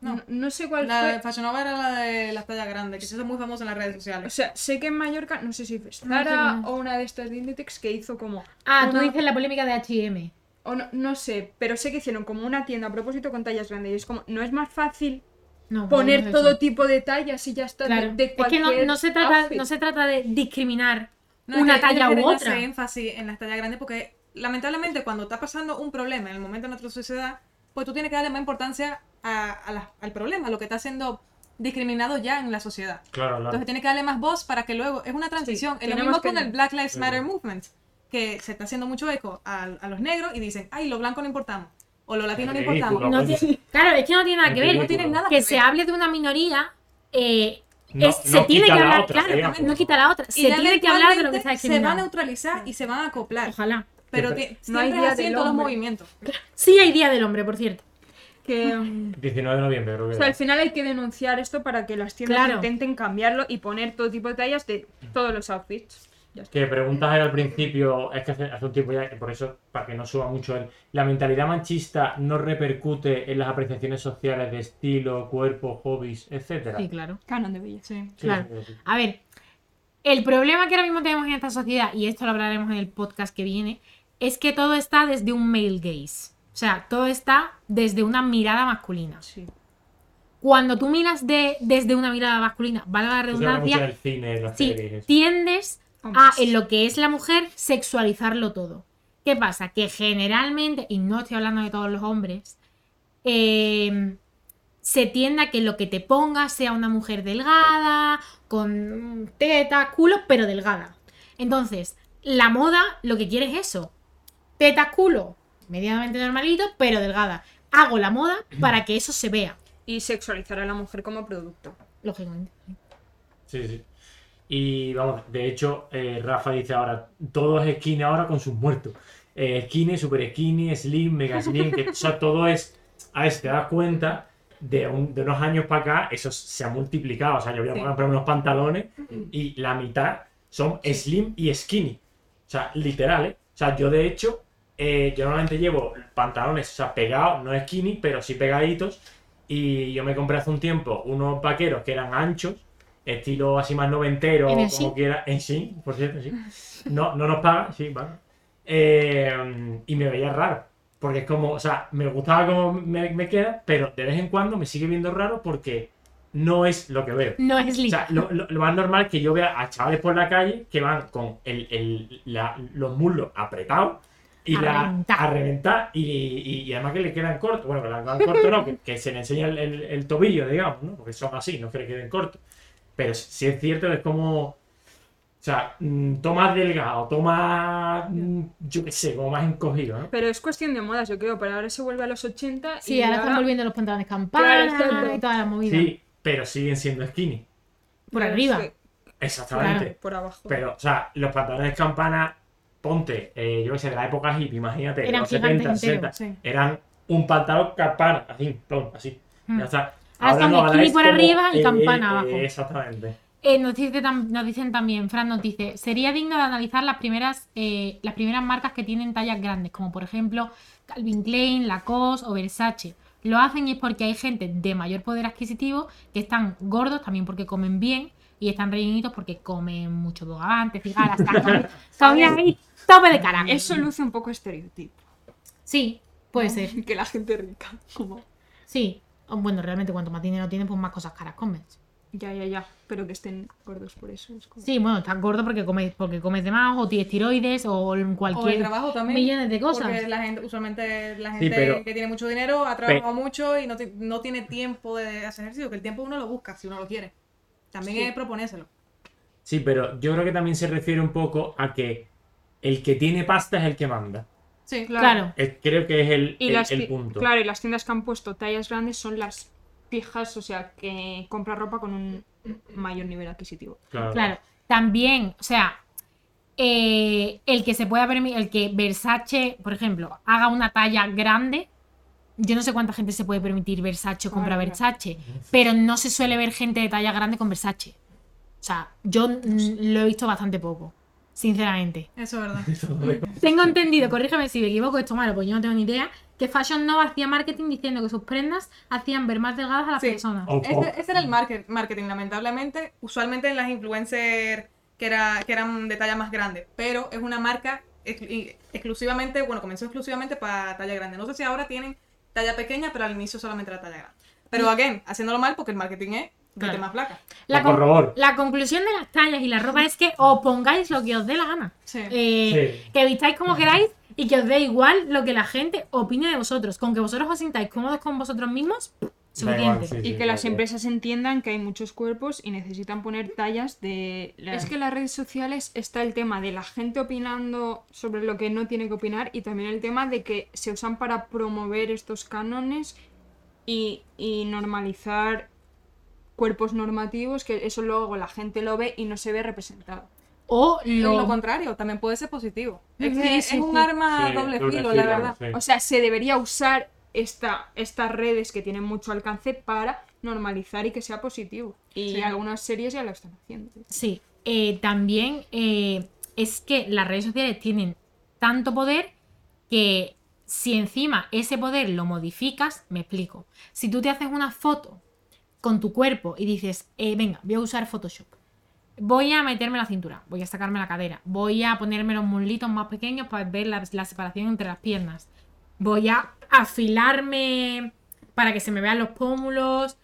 No. No. no sé cuál La de fue. Fashion Nova era la de las tallas grandes, que se hizo muy famosa en las redes O sociales. sea, sé que en Mallorca, no sé si fue No Zara cuál. o una de estas de Inditex que hizo como. Ah, tú una- dices la polémica de H&M. O no, no sé, pero sé que hicieron como una tienda a propósito con tallas grandes. Y es como, ¿no es más fácil No, poner no es todo eso. tipo de tallas y ya está? de- Claro. De, es que no, cualquier no se trata, outfit? no se trata de discriminar No, una que talla u otra. énfasis en las tallas grandes porque lamentablemente cuando está pasando un problema en el momento de nuestra sociedad, pues tú tienes que darle más importancia a- a la- al problema, a lo que está siendo discriminado ya en la sociedad. Claro, claro. Entonces tienes que darle más voz para que luego es una transición. es lo mismo con el Black Lives Sí. Matter Movement, que se está haciendo mucho eco a, a los negros y dicen, ay, los blancos no importamos, o los latinos no importamos. No tiene- claro, es que no tiene nada que ver. No tienen nada Que que se ver. hable de una minoría eh, No- es- se no tiene que hablar, otra, claro, no quita la otra. Y Se tiene que hablar de lo que está Se va a neutralizar y se van a acoplar. Ojalá. Pero Siempre- No hay día es así en del todos los hombre. movimientos. Sí hay Día del Hombre, por cierto. Que, mm, 19 de noviembre, creo que o sea, al final hay que denunciar esto para que las tiendas Claro. intenten cambiarlo y poner todo tipo de tallas de todos los outfits. Que preguntas al principio, es que hace, hace un tiempo ya, que por eso, para que no suba mucho el. ¿La mentalidad machista no repercute en las apreciaciones sociales de estilo, cuerpo, hobbies, etcétera? Sí, claro. Canon de belleza. Sí. Sí, claro. sí, sí. A ver, el problema que ahora mismo tenemos en esta sociedad, y esto lo hablaremos en el podcast que viene, es que todo está desde un male gaze. O sea, todo está desde una mirada masculina. Sí. Cuando tú miras de, desde una mirada masculina, valga la redundancia, el cine, en las sí, series. tiendes a, en lo que es la mujer, sexualizarlo todo. ¿Qué pasa? Que generalmente, y no estoy hablando de todos los hombres, eh, se tiende a que lo que te pongas sea una mujer delgada, con tetas, culo, pero delgada. Entonces, la moda lo que quiere es eso. Tetas, culo, medianamente normalito, pero delgada. Hago la moda para que eso se vea, Y sexualizar a la mujer como producto. lógicamente. Sí, sí. Y vamos, de hecho, eh, Rafa dice ahora, todo es esquina ahora con sus muertos. eh, skinny, super skinny, slim, mega (laughs) slim, que o sea, todo es, a ver si te das cuenta, de, un- de unos años para acá, eso se ha multiplicado. O sea, yo voy a Sí. comprar unos pantalones y la mitad son slim y skinny. O sea, literal, ¿eh? O sea, yo de hecho, eh, yo normalmente llevo pantalones, o sea, pegados, no skinny, pero sí pegaditos. Y yo me compré hace un tiempo unos vaqueros que eran anchos, estilo así más noventero, ¿En el como Shein? quiera. En sí, por cierto, (laughs) sí. No, no nos paga, sí, vale. Eh, y me veía raro. Porque es como, o sea, me gustaba como me, me queda, pero de vez en cuando me sigue viendo raro porque no es lo que veo. No es O slim. sea, lo, lo- lo más normal es que yo vea a chavales por la calle que van con el, el- la- los muslos apretados y A la, reventar. a reventar y, y- y además que le quedan cortos. Bueno, que le quedan cortos no, que, que se le enseña el, el- el tobillo, digamos, ¿no? Porque son así, no que le queden cortos. Pero si es cierto es como. O sea, mm, toma delgado, toma. mm, Yo qué sé, como más encogido, ¿no? Pero es cuestión de modas, yo creo, pero ahora se vuelve a los 80 Sí, y ahora están volviendo los pantalones campana Claro, y toda la movida. Sí, pero siguen siendo skinny. Por arriba. sí, Exactamente. Claro. por abajo. Pero, o sea, los pantalones campana, ponte, eh, yo qué sé, de la época hippie, imagínate, Eran los gigantes 70, 60, enteros, sí. eran un pantalón campana, así, plom, así. Mm. Ya está. Ahora están ahora skinny es por arriba y campana eh, abajo. Exactamente. Eh, nos, dice tam- nos dicen también, Fran nos dice, sería digno de analizar las primeras, eh, las primeras marcas que tienen tallas grandes, como por ejemplo Calvin Klein, Lacoste o Versace. Lo hacen y es porque hay gente de mayor poder adquisitivo que están gordos también porque comen bien y están rellenitos porque comen mucho bogavante, cigarras, están (laughs) comida ahí, tope de cara. Eso luce un poco estereotipo. Sí, puede ser, (laughs) Que la gente rica, como... sí. O, Bueno, realmente cuanto más dinero tienen, pues más cosas caras comes. Ya, ya, ya. Pero que estén gordos por eso. Es como... Sí, bueno, estás gordo porque comes, porque comes de más, o tienes tiroides, o O el cualquier trabajo también. millones de cosas. Porque la gente, usualmente la Sí, gente pero- que tiene mucho dinero ha trabajado mucho y no, no tiene tiempo de hacer ejercicio, que el tiempo uno lo busca si uno lo quiere. También Sí. es proponérselo. Sí, pero yo creo que también se refiere un poco a que el que tiene pasta es el que manda. Sí, Claro. Creo que es el, Y el- las el punto. Claro, y las tiendas que han puesto tallas grandes son las fijas, o sea, que compra ropa con un mayor nivel adquisitivo. Claro. Claro, también, o sea, eh, el que se pueda permitir, el que Versace, por ejemplo, haga una talla grande, yo no sé cuánta gente se puede permitir Versace o compra Claro. Versace, pero no se suele ver gente de talla grande con Versace. O sea, yo lo he visto bastante poco, sinceramente. Eso es verdad. Tengo entendido, corrígeme si me equivoco, esto es malo, pues yo no tengo ni idea, que Fashion Nova hacía marketing diciendo que sus prendas hacían ver más delgadas a las Sí. personas. Ese era el market- marketing, lamentablemente. Usualmente en las influencers que, era, que eran de talla más grande. Pero es una marca exclusivamente, bueno, comenzó exclusivamente para talla grande. No sé si ahora tienen talla pequeña, pero al inicio solamente era talla grande. Pero, again, haciéndolo mal porque el marketing es de Claro. más placa. La, con- la conclusión de las tallas y la ropa es que os pongáis lo que os dé la gana. Sí. Eh, Sí. Que vistáis como queráis y que os dé igual lo que la gente opine de vosotros. Con que vosotros os sintáis cómodos con vosotros mismos, suficiente. igual, sí. Y que las empresas entiendan que hay muchos cuerpos y necesitan poner tallas de... Es que en las redes sociales está el tema de la gente opinando sobre lo que no tiene que opinar y también el tema de que se usan para promover estos cánones y, y normalizar cuerpos normativos, que eso luego la gente lo ve y no se ve representado. O lo, lo contrario, también puede ser positivo. Es, Sí, que sí, es un sí. arma Sí, doble doble filo, filo, la verdad. sí. O sea, se debería usar esta, estas redes que tienen mucho alcance para normalizar y que sea positivo. Y Sí. algunas series ya lo están haciendo. Sí, eh, también eh, es que las redes sociales tienen tanto poder que si encima ese poder lo modificas, me explico. Si tú te haces una foto con tu cuerpo y dices, eh, venga, voy a usar Photoshop, voy a meterme la cintura, voy a sacarme la cadera, voy a ponerme los muslitos más pequeños para ver la, la separación entre las piernas, voy a afilarme para que se me vean los pómulos,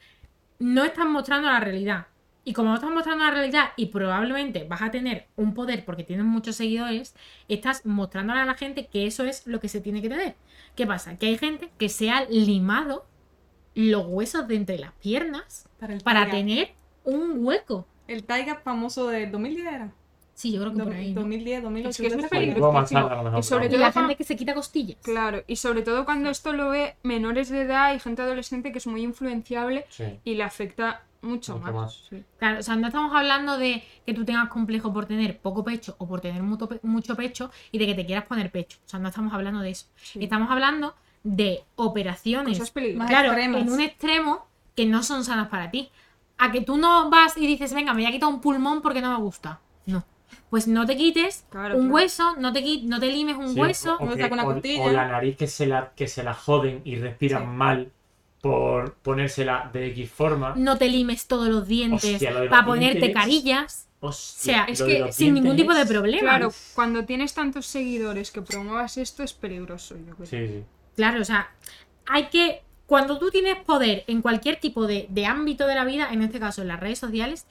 no están mostrando la realidad. Y como no estás mostrando la realidad y probablemente vas a tener un poder porque tienes muchos seguidores, estás mostrándole a la gente que eso es lo que se tiene que tener. ¿Qué pasa? Que hay gente que se ha limado los huesos de entre las piernas Para tener un hueco. El Taiga famoso de 2010 era. Sí, yo creo que Do- por ahí. ¿no? 2010, 2008. Es que es muy creo peligroso. luego más tarde, a lo mejor, Y sobre pero- la todo gente que se quita costillas. Claro, y sobre todo cuando esto lo ve menores de edad y gente adolescente que es muy influenciable Sí. y le afecta Mucho, Mucho más. más. sí. Claro, o sea, no estamos hablando de que tú tengas complejo por tener poco pecho o por tener mucho, pe- mucho pecho y de que te quieras poner pecho. O sea, no estamos hablando de eso. Sí. Estamos hablando de operaciones, Cosas peligrosas. Claro, extremas. en un extremo que no son sanas para ti. A que tú no vas y dices, venga, me voy a quitar un pulmón porque no me gusta. No. Pues no te quites Claro, un claro. hueso, no te, no te limes un Sí, hueso. o, no que- saca una o- costilla. o la nariz que se la, que se la joden y respiran Sí. mal por ponérsela de X forma. No te limes todos los dientes Hostia, lo de los para ponerte dientes. carillas. O sea, es que sin ningún tipo de problema. Claro, cuando tienes tantos seguidores que promuevas esto es peligroso, yo creo. Sí, sí. Claro, o sea, hay que. Cuando tú tienes poder en cualquier tipo de, de ámbito de la vida, en este caso en las redes sociales,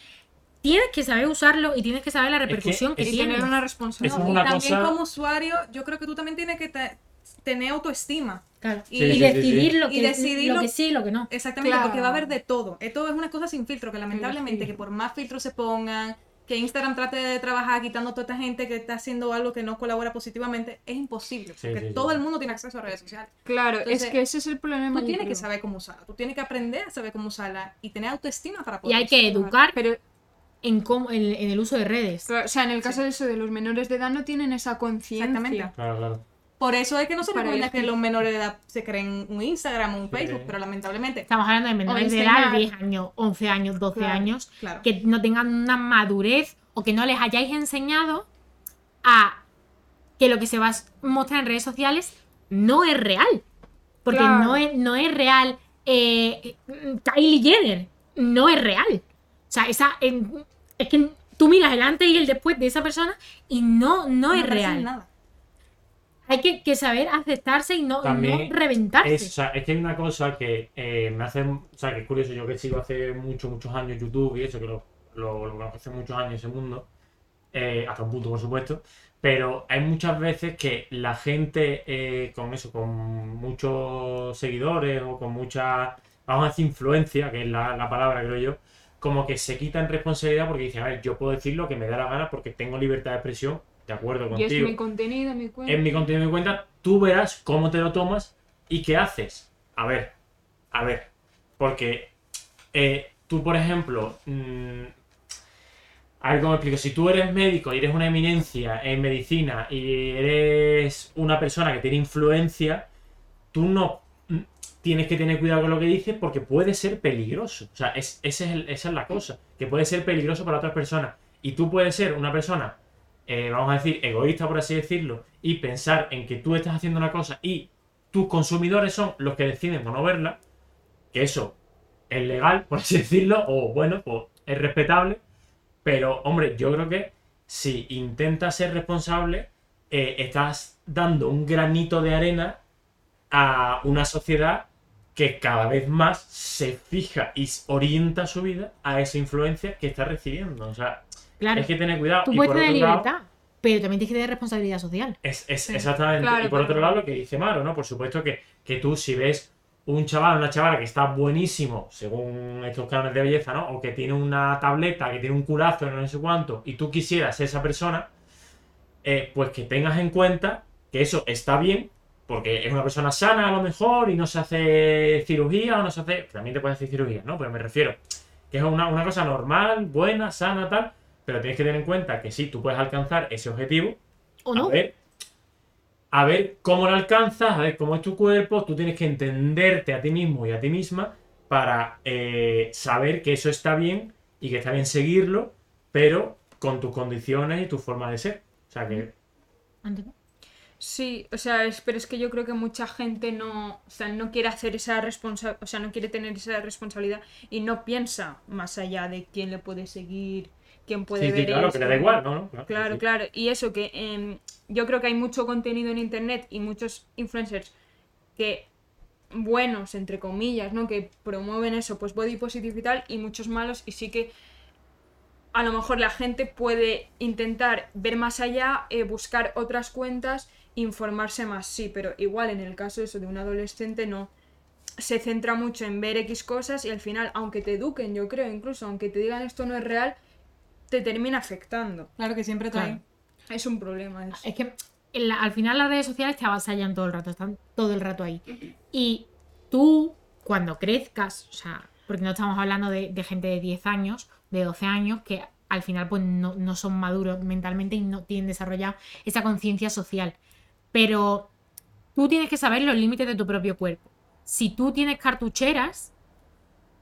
tienes que saber usarlo y tienes que saber la que repercusión que, es- Y tiene. tener una responsabilidad. es y también cosa- como usuario, yo creo que tú también tienes que te- tener autoestima. Claro. Y- Y, Sí, sí, sí, decidir, sí. Lo, que, Y decidir lo lo- que sí y lo que no. Exactamente, Claro. porque va a haber de todo. Esto es una cosa sin filtro, que lamentablemente que por más filtros se pongan, que Instagram trate de trabajar quitando toda esta gente que está haciendo algo que no colabora positivamente, es imposible, porque sí, sí. todo el mundo tiene acceso a redes sociales. Claro, Entonces, es que ese es el problema. Tú tienes que saber cómo usarla, tú tienes que aprender a saber cómo usarla y tener autoestima para Y poder hay que educar Pero, en, cómo, en, en el uso de redes. o sea, en el caso de eso de los menores de edad no tienen esa conciencia. Exactamente. Claro, claro. Por eso es que no se recomienda que los menores de edad se creen un Instagram o un Sí. Facebook, pero lamentablemente, Estamos hablando de menores de edad, 10 años, 11 años, 12 Claro, años, claro. que no tengan una madurez o que no les hayáis enseñado a que lo que se va a mostrar en redes sociales no es real. Porque Claro. no, es, no es real eh, Kylie Jenner. No es real. O sea, esa, es que tú miras el antes y el después de esa persona y no, no, es real. nada. Hay que, que saber aceptarse y no, y También no reventarse. Es, o sea, es que hay una cosa que eh, me hace. O sea, que es curioso. Yo que sigo hace muchos, muchos años YouTube y eso, que lo, lo, lo conozco hace muchos años ese mundo. eh, hasta un punto, por supuesto. Pero hay muchas veces que la gente eh, con eso, con muchos seguidores o con mucha, vamos a decir, influencia, que es la, la palabra, creo yo, como que se quitan responsabilidad porque dicen, a ver, yo puedo decir lo que me da la gana porque tengo libertad de expresión, de acuerdo Y es contigo mi contenido, mi cuenta. en mi contenido de cuenta, tú verás cómo te lo tomas y qué haces. A ver, a ver, porque eh, tú, por ejemplo, mm, a ver cómo explico, si tú eres médico y eres una eminencia en medicina y eres una persona que tiene influencia, tú no tienes que tener cuidado con lo que dices porque puede ser peligroso. O sea, esa es la cosa, que puede ser peligroso para otras personas. Y tú puedes ser una persona eh, vamos a decir, egoísta, por así decirlo, y pensar en que tú estás haciendo una cosa y tus consumidores son los que deciden o no verla, que eso es legal, por así decirlo, o bueno, pues es respetable, pero hombre, yo creo que si intentas ser responsable, eh, estás dando un granito de arena a una sociedad que cada vez más se fija y orienta su vida a esa influencia que está recibiendo. O sea, claro, hay que tener cuidado. tú Y puedes por tener otro lado, libertad, pero también tienes que tener responsabilidad social. es, es- Sí. exactamente. Claro, y por claro. otro lado, lo que dice Maro, ¿no? Por supuesto que, que tú, si ves un chaval, una chavala que está buenísimo, según estos canales de belleza, ¿no? O que tiene una tableta, que tiene un culazo, no sé cuánto, y tú quisieras ser esa persona, eh, pues que tengas en cuenta que eso está bien, porque es una persona sana a lo mejor y no se hace cirugía o no se hace. También te puedes hacer cirugía, ¿no? Pero me refiero que es una, una cosa normal, buena, sana, tal, pero tienes que tener en cuenta que sí, tú puedes alcanzar ese objetivo ¿O no? a ver, a ver cómo lo alcanzas, a ver cómo es tu cuerpo, tú tienes que entenderte a ti mismo y a ti misma para eh, saber que eso está bien y que está bien seguirlo, pero con tus condiciones y tu forma de ser. O sea que. Sí, o sea, es- pero es que yo creo que mucha gente no, o sea, no quiere hacer esa responsabilidad, o sea, no quiere tener esa responsabilidad y no piensa más allá de quién le puede seguir, quién puede sí, sí, ver claro, que esto. le da igual, ¿no? Claro, sí. claro. Y eso que em, yo creo que hay mucho contenido en internet y muchos influencers que buenos, entre comillas, ¿no? Que promueven eso, pues body positive y tal, y muchos malos, y sí que a lo mejor la gente puede intentar ver más allá, eh, buscar otras cuentas, informarse más, sí, pero igual en el caso eso de un adolescente no se centra mucho en ver X cosas y al final, aunque te eduquen, yo creo, incluso aunque te digan esto no es real, te termina afectando. Claro que siempre trae. Claro. Es un problema eso. Es que la- al final las redes sociales te avasallan todo el rato, están todo el rato ahí. Y tú, cuando crezcas, o sea, porque no estamos hablando de, de gente de 10 años, de 12 años, que al final pues no, no son maduros mentalmente y no tienen desarrollado esa conciencia social. Pero tú tienes que saber los límites de tu propio cuerpo. Si tú tienes cartucheras,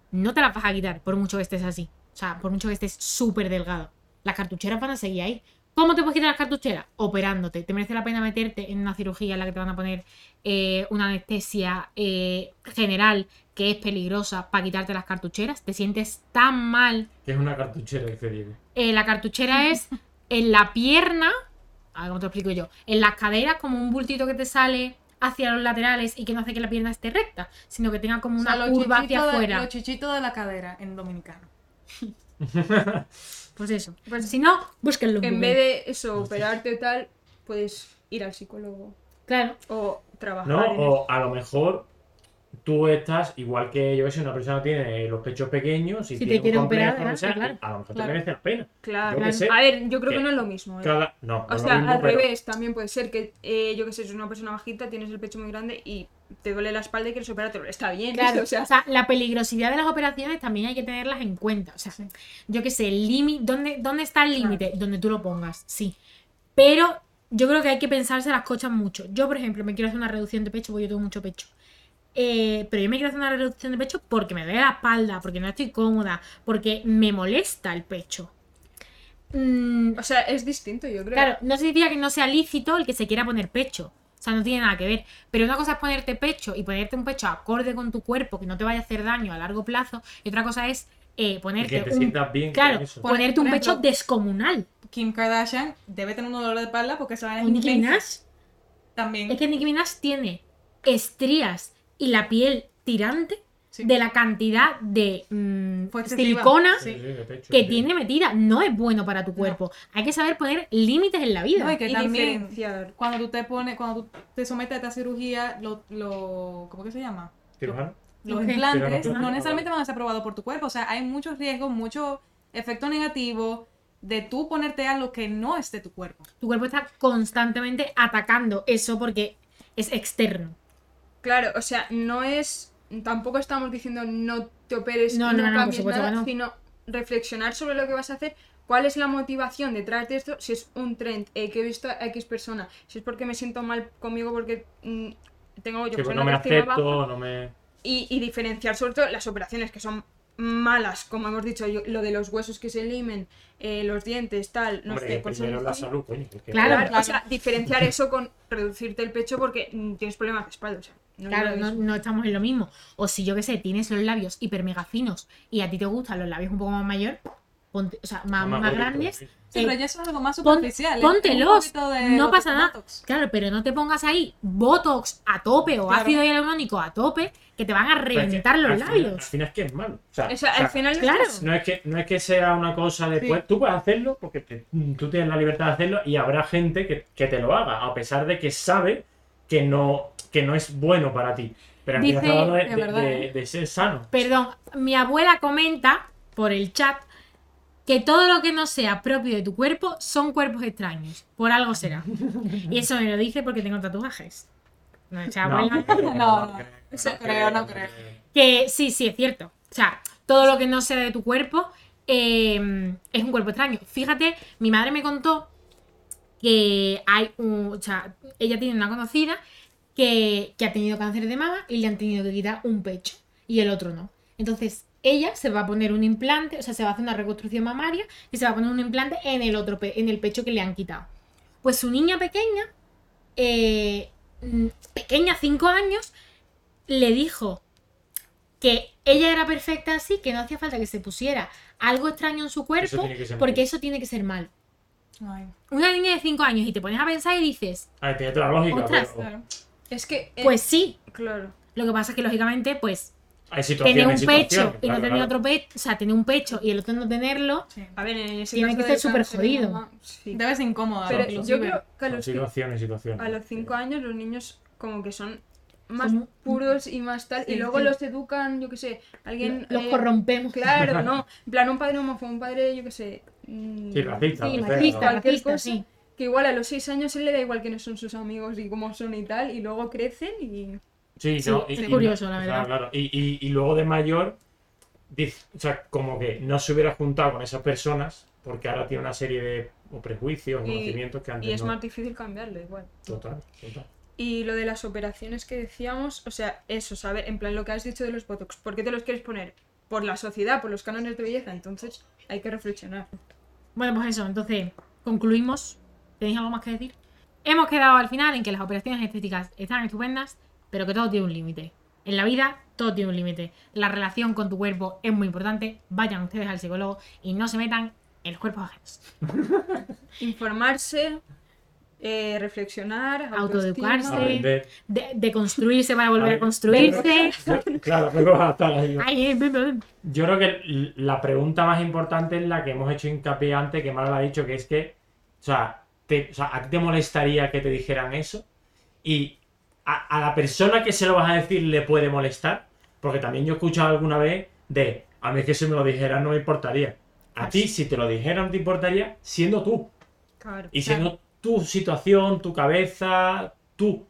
no te las vas a quitar por mucho que estés así. O sea, por mucho que estés súper delgado. Las cartucheras van a seguir ahí. ¿Cómo te puedes quitar las cartucheras? Operándote. ¿Te merece la pena meterte en una cirugía en la que te van a poner eh, una anestesia eh, general que es peligrosa para quitarte las cartucheras? ¿Te sientes tan mal? ¿Qué es una cartuchera, Diego? Eh, la cartuchera es en la pierna, a ver cómo te lo explico yo, en las caderas como un bultito que te sale hacia los laterales y que no hace que la pierna esté recta, sino que tenga como O una sea, curva hacia de- afuera. Los chichitos de la cadera en dominicano. (laughs) Pues eso. Pues si no, búsquenlo. en Google. vez de eso, operarte tal, puedes ir al psicólogo. Claro. O trabajar. ¿No? en eso. O a lo mejor tú estás igual que yo que sé, una persona tiene los pechos pequeños y Si te tiene quiere un complejo, operar, sea, claro, a lo mejor claro. te merece la pena. Claro. Qué sé. A ver, yo creo que Que no es lo mismo. ¿eh? Cada... No, no O sea, mismo, al pero- revés, también puede ser que, eh, yo que sé, si una persona bajita, tienes el pecho muy grande y te duele la espalda y quieres operarte. Está bien, Claro, (laughs) o sea, la peligrosidad de las operaciones también hay que tenerlas en cuenta. O sea, yo qué sé, el límite, ¿dónde, ¿dónde está el límite? Donde tú lo pongas, sí. Pero yo creo que hay que pensarse las cosas mucho. Yo, por ejemplo, me quiero hacer una reducción de pecho porque yo tengo mucho pecho. Eh, pero yo me quiero hacer una reducción de pecho porque me duele la espalda, porque no estoy cómoda, porque me molesta el pecho. Mm, o sea, es distinto, yo creo. Claro, no significa que no sea lícito el que se quiera poner pecho. O sea, no tiene nada que ver. Pero una cosa es ponerte pecho y ponerte un pecho acorde con tu cuerpo, que no te vaya a hacer daño a largo plazo. Y otra cosa es eh, Y ponerte que te un, sientas bien claro, con eso. Por- ponerte un pecho descomunal. Kim Kardashian debe tener un dolor de espalda porque se va a Nicki Minaj, También. es que Nicki Minaj tiene estrías y la piel tirante Sí. de la cantidad de mm, silicona Sí. que sí. tiene metida. No es bueno para tu cuerpo. Hay que saber poner límites en la vida. No, y que y también diferenciar. cuando tú te pones, cuando tú te sometes a esta cirugía, lo, lo ¿cómo que se llama? Cirujano. Los Ok. implantes no necesariamente van a ser aprobados por tu cuerpo. O sea, hay muchos riesgos, muchos efectos negativos de tú ponerte algo que no es de tu cuerpo. Tu cuerpo está constantemente atacando eso porque es externo. Claro, o sea, no es. Tampoco estamos diciendo no te operes, No, no, no, no, por cambies nada, sino reflexionar sobre lo que vas a hacer. ¿Cuál es la motivación detrás de esto? Si es un trend eh, que he visto a X persona, si es porque me siento mal conmigo porque mm, tengo yo sé, pues no me baja, acepto, no me... y, y diferenciar sobre todo las operaciones que son malas, como hemos dicho, yo- lo de los huesos que se limen, eh, los dientes, tal, no Hombre, sé, pues son la salud, coño. Claro, claro. o sea, diferenciar eso con reducirte el pecho porque mm, tienes problemas de espalda, o sea, no Claro, no, estamos en lo mismo. O si yo que sé, tienes los labios hiper mega finos y a ti te gustan los labios un poco más mayor, ponte, o sea, más, Más más gorditos, grandes, sí. Eh, pero ya eso es algo más pon- superficial. un póntelos. No pasa nada. botox. Claro, pero no te pongas ahí botox a tope o Claro. ácido hialurónico a tope que te van a Pero es que reventar los al final- Al labios. final es que es malo. O sea, O sea, o sea, al final claro. no es que no es que sea una cosa de Sí. pues, tú puedes hacerlo porque te- tú tienes la libertad de hacerlo y habrá gente que, que te lo haga a pesar de que sabe que no que no es bueno para ti pero final Dice- hablando de, de- verdad, de- de ser sano Perdón, mi abuela comenta por el chat que todo lo que no sea propio de tu cuerpo son cuerpos extraños. Por algo será. Y eso me lo dice porque tengo tatuajes. No, o sea, abuela- (laughs) No, no, no creo, no creo. Que sí, sí, es cierto. O sea, todo lo que no sea de tu cuerpo eh, es un cuerpo extraño. Fíjate, mi madre me contó que hay un. O sea, ella tiene una conocida que, que ha tenido cáncer de mama y le han tenido que quitar un pecho y el otro no. Entonces, ella se va a poner un implante, o sea, se va a hacer una reconstrucción mamaria y se va a poner un implante en el otro pe- en el pecho que le han quitado. Pues su niña pequeña, eh, pequeña, 5 años, le dijo que ella era perfecta así, que no hacía falta que se pusiera algo extraño en su cuerpo, porque eso tiene que ser mal. Ay, Una niña de 5 años y te pones a pensar y dices, a ver tiene toda la lógica Ostras, pero claro. Es que. eh, pues sí. Claro. Lo que pasa es que lógicamente, pues, hay situaciones tener un pecho y no tener claro. otro pecho, o sea, tener un pecho y el otro no tenerlo, Sí. A ver, en ese Tiene caso que ser súper jodido. mama, sí. Debe ser incómoda. Pero yo creo que a los, ci- situaciones situaciones a los 5 años los niños como que son más Son- puros y más tal. Sí, y luego sí. los educan, yo qué sé, alguien... los eh, corrompemos. Claro, (laughs) no. En plan, un padre homófobo, un padre, yo qué sé... mm, Sí, racista, Sí, racista, cosa. sí. Que igual a los 6 años él le da igual quiénes son sus amigos y cómo son y tal, y luego crecen y... Sí, Sí, no, es y- y- curioso, la verdad. claro. Y, y- y luego de mayor, dice, o sea, como que no se hubiera juntado con esas personas porque ahora tiene una serie de o prejuicios, Y- conocimientos que antes Y es no. más difícil cambiarlo igual. Total, total. Y lo de las operaciones que decíamos, o sea, eso, ¿sabes? En plan, lo que has dicho de los Botox, ¿por qué te los quieres poner? Por la sociedad, por los cánones de belleza, entonces hay que reflexionar. Bueno, pues eso, entonces concluimos. ¿Tenéis algo más que decir? Hemos quedado al final en que las operaciones estéticas están estupendas, pero que todo tiene un límite. En la vida todo tiene un límite. La relación con tu cuerpo es muy importante. Vayan ustedes al psicólogo y no se metan en los cuerpos ajenos. (laughs) Informarse, eh, reflexionar, Autoeducarse. De, de construirse para volver a Ay, construirse. Claro, luego va a estar ahí. Ay. Yo creo que la pregunta más importante es la que hemos hecho hincapié antes, que Mara lo ha dicho, que es que, o sea, te- o sea, ¿a ti te molestaría que te dijeran eso? Y a, a la persona que se lo vas a decir le puede molestar, porque también yo he escuchado alguna vez de, a mí que se me lo dijeran no me importaría. A ti, si te lo dijeran, te importaría siendo tú. Claro. Y siendo tu situación, tu cabeza, tú.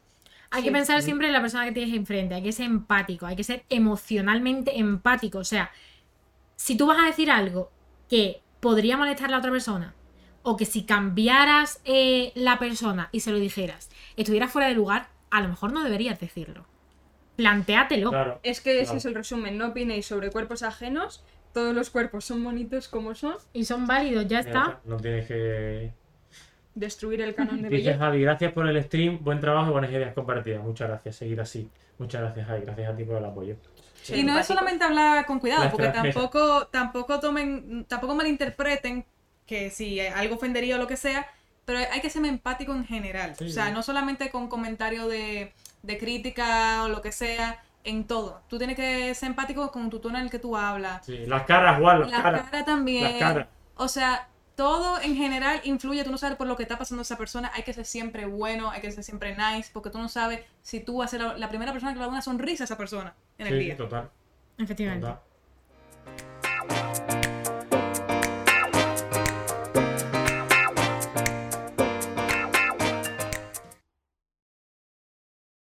Hay que pensar siempre en la persona que tienes enfrente, hay que ser empático, hay que ser emocionalmente empático. O sea, si tú vas a decir algo que podría molestar a la otra persona, o que si cambiaras eh, la persona y se lo dijeras, estuviera fuera de lugar, a lo mejor no deberías decirlo. Plantéatelo. Claro. Es que ese Claro. es el resumen, no opinéis sobre cuerpos ajenos, todos los cuerpos son bonitos como son, Y son válidos, ya está. No tienes que destruir el canon de Dice belleza. Javi, gracias por el stream, buen trabajo y buenas ideas compartidas. Muchas gracias, seguir así. Muchas gracias, Javi, gracias a ti por el apoyo. Sí, y no es solamente hablar con cuidado, La porque tampoco, tampoco tomen, tampoco malinterpreten que si algo ofendería o lo que sea, pero hay que ser empático en general. Sí, o sea, sí. no solamente con comentarios de, de crítica o lo que sea, en todo. Tú tienes que ser empático con tu tono en el que tú hablas. Sí, las caras, igual, las La caras. cara también. Las caras. O sea, todo en general influye. Tú no sabes por lo que está pasando esa persona. Hay que ser siempre bueno, hay que ser siempre nice, porque tú no sabes si tú vas a ser la, la primera persona que le da una sonrisa a esa persona en el Sí, día. total, Efectivamente. total.